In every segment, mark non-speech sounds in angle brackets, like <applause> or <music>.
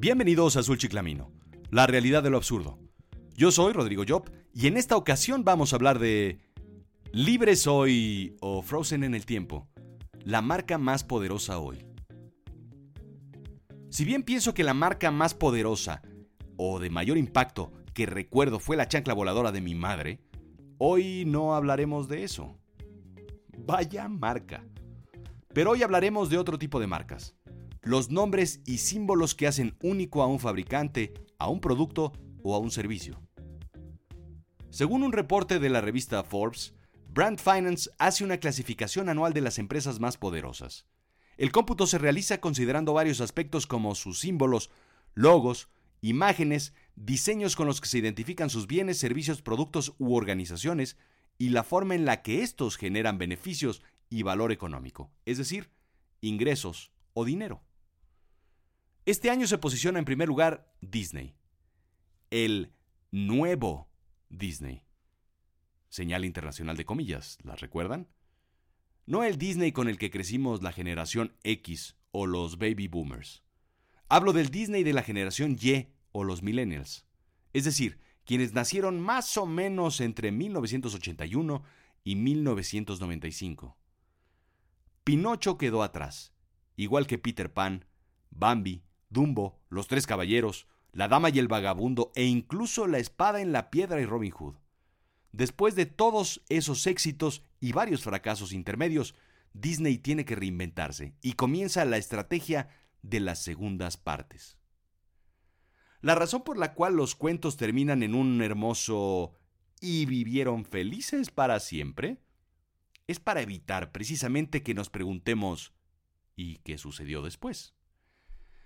Bienvenidos a Azul Chiclamino, la realidad de lo absurdo. Yo soy Rodrigo Job y en esta ocasión vamos a hablar de Libre Soy o Frozen en el Tiempo, la marca más poderosa hoy. Si bien pienso que la marca más poderosa o de mayor impacto que recuerdo fue la chancla voladora de mi madre, hoy no hablaremos de eso. Vaya marca. Pero hoy hablaremos de otro tipo de marcas los nombres y símbolos que hacen único a un fabricante, a un producto o a un servicio. Según un reporte de la revista Forbes, Brand Finance hace una clasificación anual de las empresas más poderosas. El cómputo se realiza considerando varios aspectos como sus símbolos, logos, imágenes, diseños con los que se identifican sus bienes, servicios, productos u organizaciones y la forma en la que estos generan beneficios y valor económico, es decir, ingresos o dinero. Este año se posiciona en primer lugar Disney. El nuevo Disney. Señal internacional de comillas, ¿las recuerdan? No el Disney con el que crecimos la generación X o los baby boomers. Hablo del Disney de la generación Y o los millennials. Es decir, quienes nacieron más o menos entre 1981 y 1995. Pinocho quedó atrás, igual que Peter Pan, Bambi, Dumbo, Los Tres Caballeros, La Dama y el Vagabundo e incluso La Espada en la Piedra y Robin Hood. Después de todos esos éxitos y varios fracasos intermedios, Disney tiene que reinventarse y comienza la estrategia de las segundas partes. La razón por la cual los cuentos terminan en un hermoso y vivieron felices para siempre es para evitar precisamente que nos preguntemos ¿y qué sucedió después?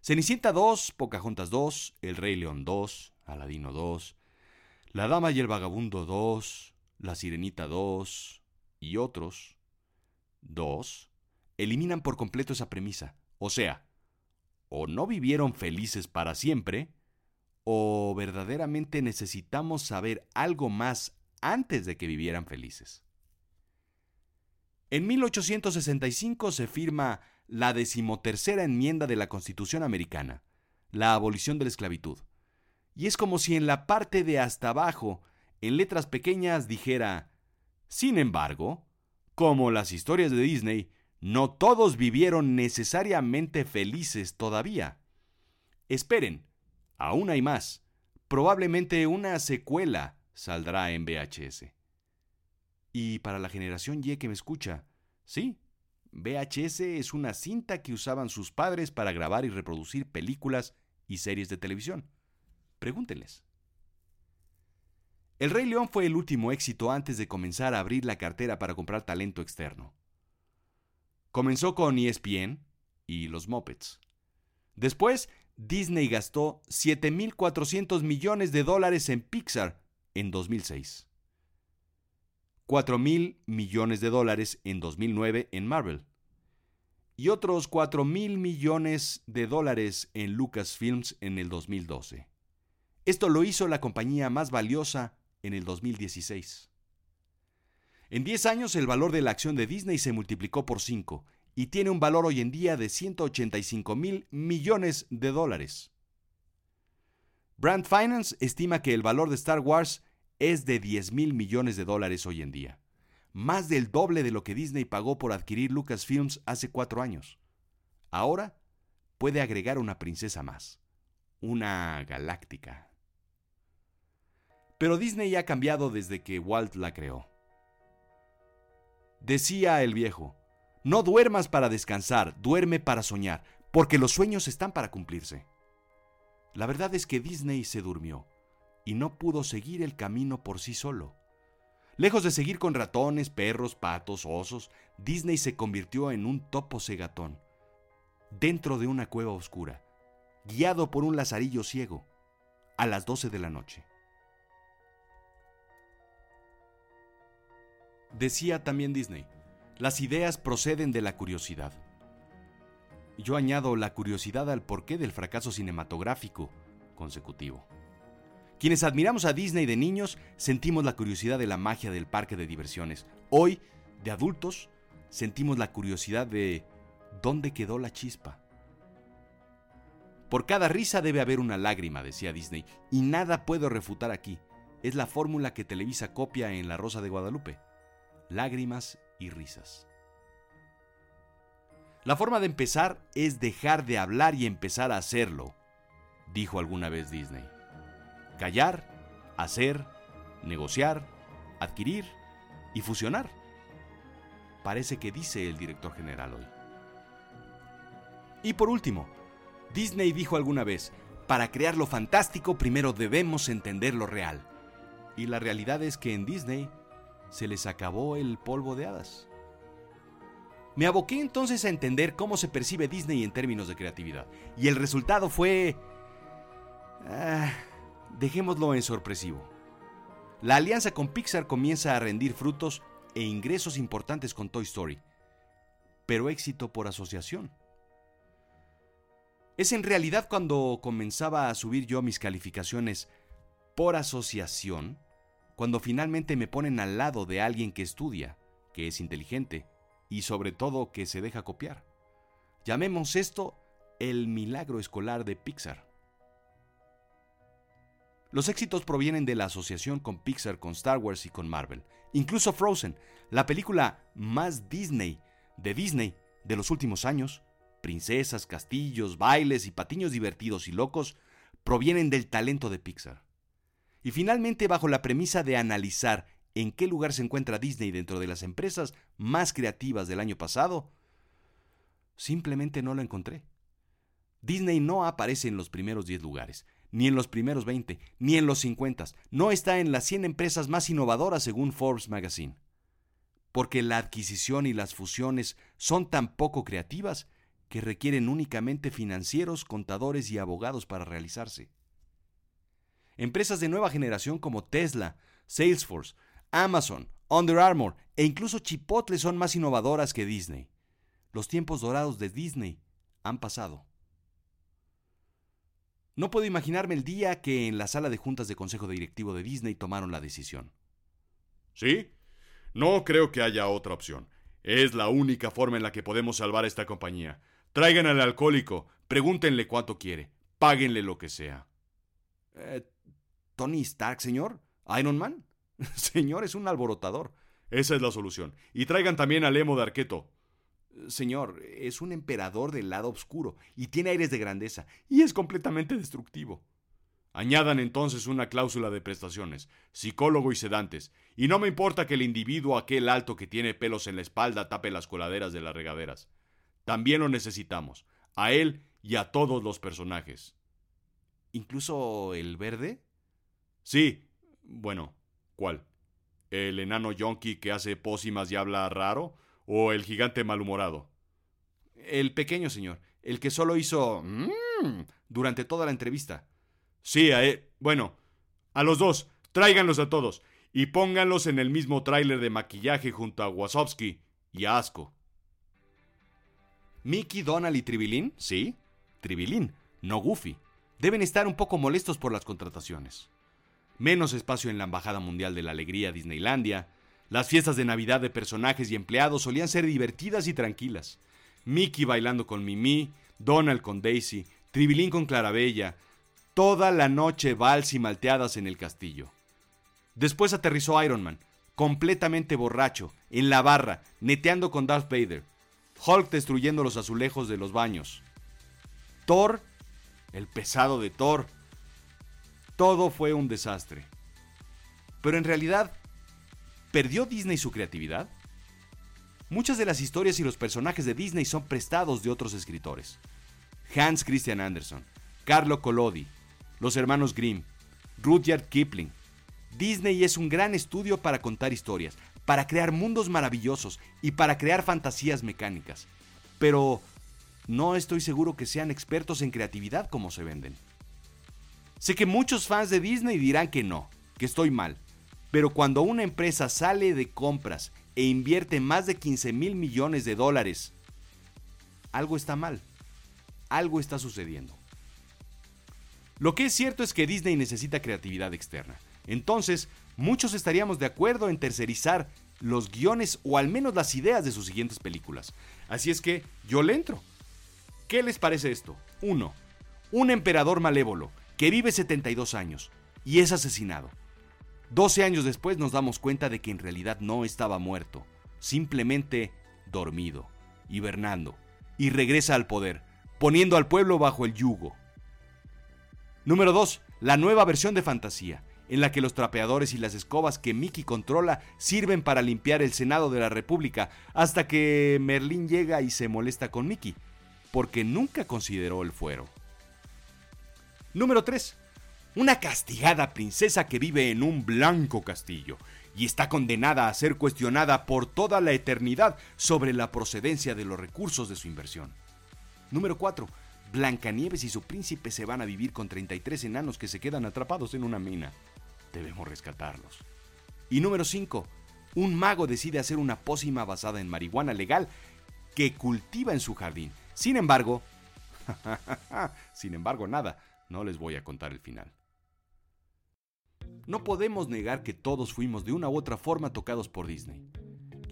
Cenicienta 2, Pocahontas 2, El Rey León 2, Aladino 2, La Dama y el Vagabundo 2, La Sirenita 2 y otros 2 eliminan por completo esa premisa. O sea, o no vivieron felices para siempre, o verdaderamente necesitamos saber algo más antes de que vivieran felices. En 1865 se firma la decimotercera enmienda de la Constitución americana, la abolición de la esclavitud. Y es como si en la parte de hasta abajo, en letras pequeñas, dijera, sin embargo, como las historias de Disney, no todos vivieron necesariamente felices todavía. Esperen, aún hay más. Probablemente una secuela saldrá en VHS. Y para la generación Y que me escucha, sí, VHS es una cinta que usaban sus padres para grabar y reproducir películas y series de televisión. Pregúntenles. El Rey León fue el último éxito antes de comenzar a abrir la cartera para comprar talento externo. Comenzó con ESPN y los Muppets. Después, Disney gastó 7.400 millones de dólares en Pixar en 2006. 4 mil millones de dólares en 2009 en Marvel y otros 4 mil millones de dólares en Lucasfilms en el 2012. Esto lo hizo la compañía más valiosa en el 2016. En 10 años el valor de la acción de Disney se multiplicó por 5 y tiene un valor hoy en día de 185 mil millones de dólares. Brand Finance estima que el valor de Star Wars es de 10 mil millones de dólares hoy en día, más del doble de lo que Disney pagó por adquirir Lucasfilms hace cuatro años. Ahora puede agregar una princesa más, una galáctica. Pero Disney ha cambiado desde que Walt la creó. Decía el viejo, no duermas para descansar, duerme para soñar, porque los sueños están para cumplirse. La verdad es que Disney se durmió y no pudo seguir el camino por sí solo. Lejos de seguir con ratones, perros, patos, osos, Disney se convirtió en un topo segatón, dentro de una cueva oscura, guiado por un lazarillo ciego, a las 12 de la noche. Decía también Disney, las ideas proceden de la curiosidad. Yo añado la curiosidad al porqué del fracaso cinematográfico consecutivo. Quienes admiramos a Disney de niños sentimos la curiosidad de la magia del parque de diversiones. Hoy, de adultos, sentimos la curiosidad de dónde quedó la chispa. Por cada risa debe haber una lágrima, decía Disney, y nada puedo refutar aquí. Es la fórmula que Televisa copia en La Rosa de Guadalupe. Lágrimas y risas. La forma de empezar es dejar de hablar y empezar a hacerlo, dijo alguna vez Disney. Callar, hacer, negociar, adquirir y fusionar. Parece que dice el director general hoy. Y por último, Disney dijo alguna vez, para crear lo fantástico primero debemos entender lo real. Y la realidad es que en Disney se les acabó el polvo de hadas. Me aboqué entonces a entender cómo se percibe Disney en términos de creatividad. Y el resultado fue... Ah, dejémoslo en sorpresivo. La alianza con Pixar comienza a rendir frutos e ingresos importantes con Toy Story, pero éxito por asociación. Es en realidad cuando comenzaba a subir yo mis calificaciones por asociación, cuando finalmente me ponen al lado de alguien que estudia, que es inteligente y sobre todo que se deja copiar. Llamemos esto el milagro escolar de Pixar. Los éxitos provienen de la asociación con Pixar, con Star Wars y con Marvel. Incluso Frozen, la película más Disney de Disney de los últimos años, princesas, castillos, bailes y patiños divertidos y locos, provienen del talento de Pixar. Y finalmente, bajo la premisa de analizar en qué lugar se encuentra Disney dentro de las empresas más creativas del año pasado, simplemente no lo encontré. Disney no aparece en los primeros 10 lugares ni en los primeros 20, ni en los 50. No está en las 100 empresas más innovadoras según Forbes Magazine. Porque la adquisición y las fusiones son tan poco creativas que requieren únicamente financieros, contadores y abogados para realizarse. Empresas de nueva generación como Tesla, Salesforce, Amazon, Under Armour e incluso Chipotle son más innovadoras que Disney. Los tiempos dorados de Disney han pasado. No puedo imaginarme el día que en la sala de juntas de consejo directivo de Disney tomaron la decisión. ¿Sí? No creo que haya otra opción. Es la única forma en la que podemos salvar esta compañía. Traigan al alcohólico, pregúntenle cuánto quiere, páguenle lo que sea. Eh, ¿Tony Stark, señor? ¿Iron Man? <laughs> señor, es un alborotador. Esa es la solución. Y traigan también al emo de Arqueto. Señor, es un emperador del lado oscuro y tiene aires de grandeza y es completamente destructivo. Añadan entonces una cláusula de prestaciones, psicólogo y sedantes, y no me importa que el individuo aquel alto que tiene pelos en la espalda tape las coladeras de las regaderas. También lo necesitamos, a él y a todos los personajes. ¿Incluso el verde? Sí. Bueno, ¿cuál? ¿El enano yonki que hace pócimas y habla raro? O el gigante malhumorado? El pequeño señor, el que solo hizo mmm durante toda la entrevista. Sí, a él. bueno, a los dos, tráiganlos a todos y pónganlos en el mismo tráiler de maquillaje junto a Wasowski y a Asco. Mickey, Donald y Tribilín, sí, Tribilín, no Goofy, deben estar un poco molestos por las contrataciones. Menos espacio en la Embajada Mundial de la Alegría Disneylandia, las fiestas de Navidad de personajes y empleados solían ser divertidas y tranquilas. Mickey bailando con Mimi, Donald con Daisy, Tribilín con Clarabella, toda la noche vals y malteadas en el castillo. Después aterrizó Iron Man, completamente borracho, en la barra, neteando con Darth Vader. Hulk destruyendo los azulejos de los baños. Thor, el pesado de Thor. Todo fue un desastre. Pero en realidad ¿Perdió Disney su creatividad? Muchas de las historias y los personajes de Disney son prestados de otros escritores. Hans Christian Andersen, Carlo Collodi, los hermanos Grimm, Rudyard Kipling. Disney es un gran estudio para contar historias, para crear mundos maravillosos y para crear fantasías mecánicas. Pero no estoy seguro que sean expertos en creatividad como se venden. Sé que muchos fans de Disney dirán que no, que estoy mal, pero cuando una empresa sale de compras e invierte más de 15 mil millones de dólares, algo está mal. Algo está sucediendo. Lo que es cierto es que Disney necesita creatividad externa. Entonces, muchos estaríamos de acuerdo en tercerizar los guiones o al menos las ideas de sus siguientes películas. Así es que yo le entro. ¿Qué les parece esto? 1. Un emperador malévolo que vive 72 años y es asesinado. 12 años después nos damos cuenta de que en realidad no estaba muerto, simplemente dormido, hibernando, y regresa al poder, poniendo al pueblo bajo el yugo. Número 2. La nueva versión de fantasía, en la que los trapeadores y las escobas que Mickey controla sirven para limpiar el Senado de la República, hasta que Merlín llega y se molesta con Mickey, porque nunca consideró el fuero. Número 3. Una castigada princesa que vive en un blanco castillo y está condenada a ser cuestionada por toda la eternidad sobre la procedencia de los recursos de su inversión. Número 4. Blancanieves y su príncipe se van a vivir con 33 enanos que se quedan atrapados en una mina. Debemos rescatarlos. Y número 5. Un mago decide hacer una pócima basada en marihuana legal que cultiva en su jardín. Sin embargo, <laughs> sin embargo nada, no les voy a contar el final. No podemos negar que todos fuimos de una u otra forma tocados por Disney.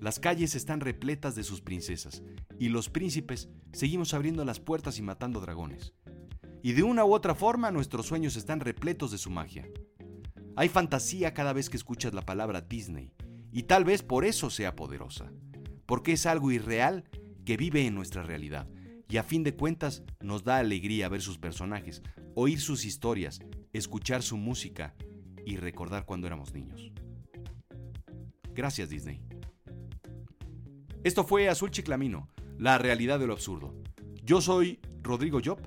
Las calles están repletas de sus princesas y los príncipes seguimos abriendo las puertas y matando dragones. Y de una u otra forma nuestros sueños están repletos de su magia. Hay fantasía cada vez que escuchas la palabra Disney y tal vez por eso sea poderosa, porque es algo irreal que vive en nuestra realidad y a fin de cuentas nos da alegría ver sus personajes, oír sus historias, escuchar su música y recordar cuando éramos niños. Gracias Disney. Esto fue Azul Chiclamino, la realidad de lo absurdo. Yo soy Rodrigo Job.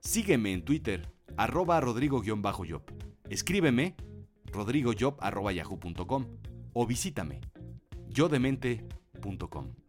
Sígueme en Twitter, arroba rodrigo-job. Escríbeme, rodrigojob.yahoo.com o visítame, yodemente.com.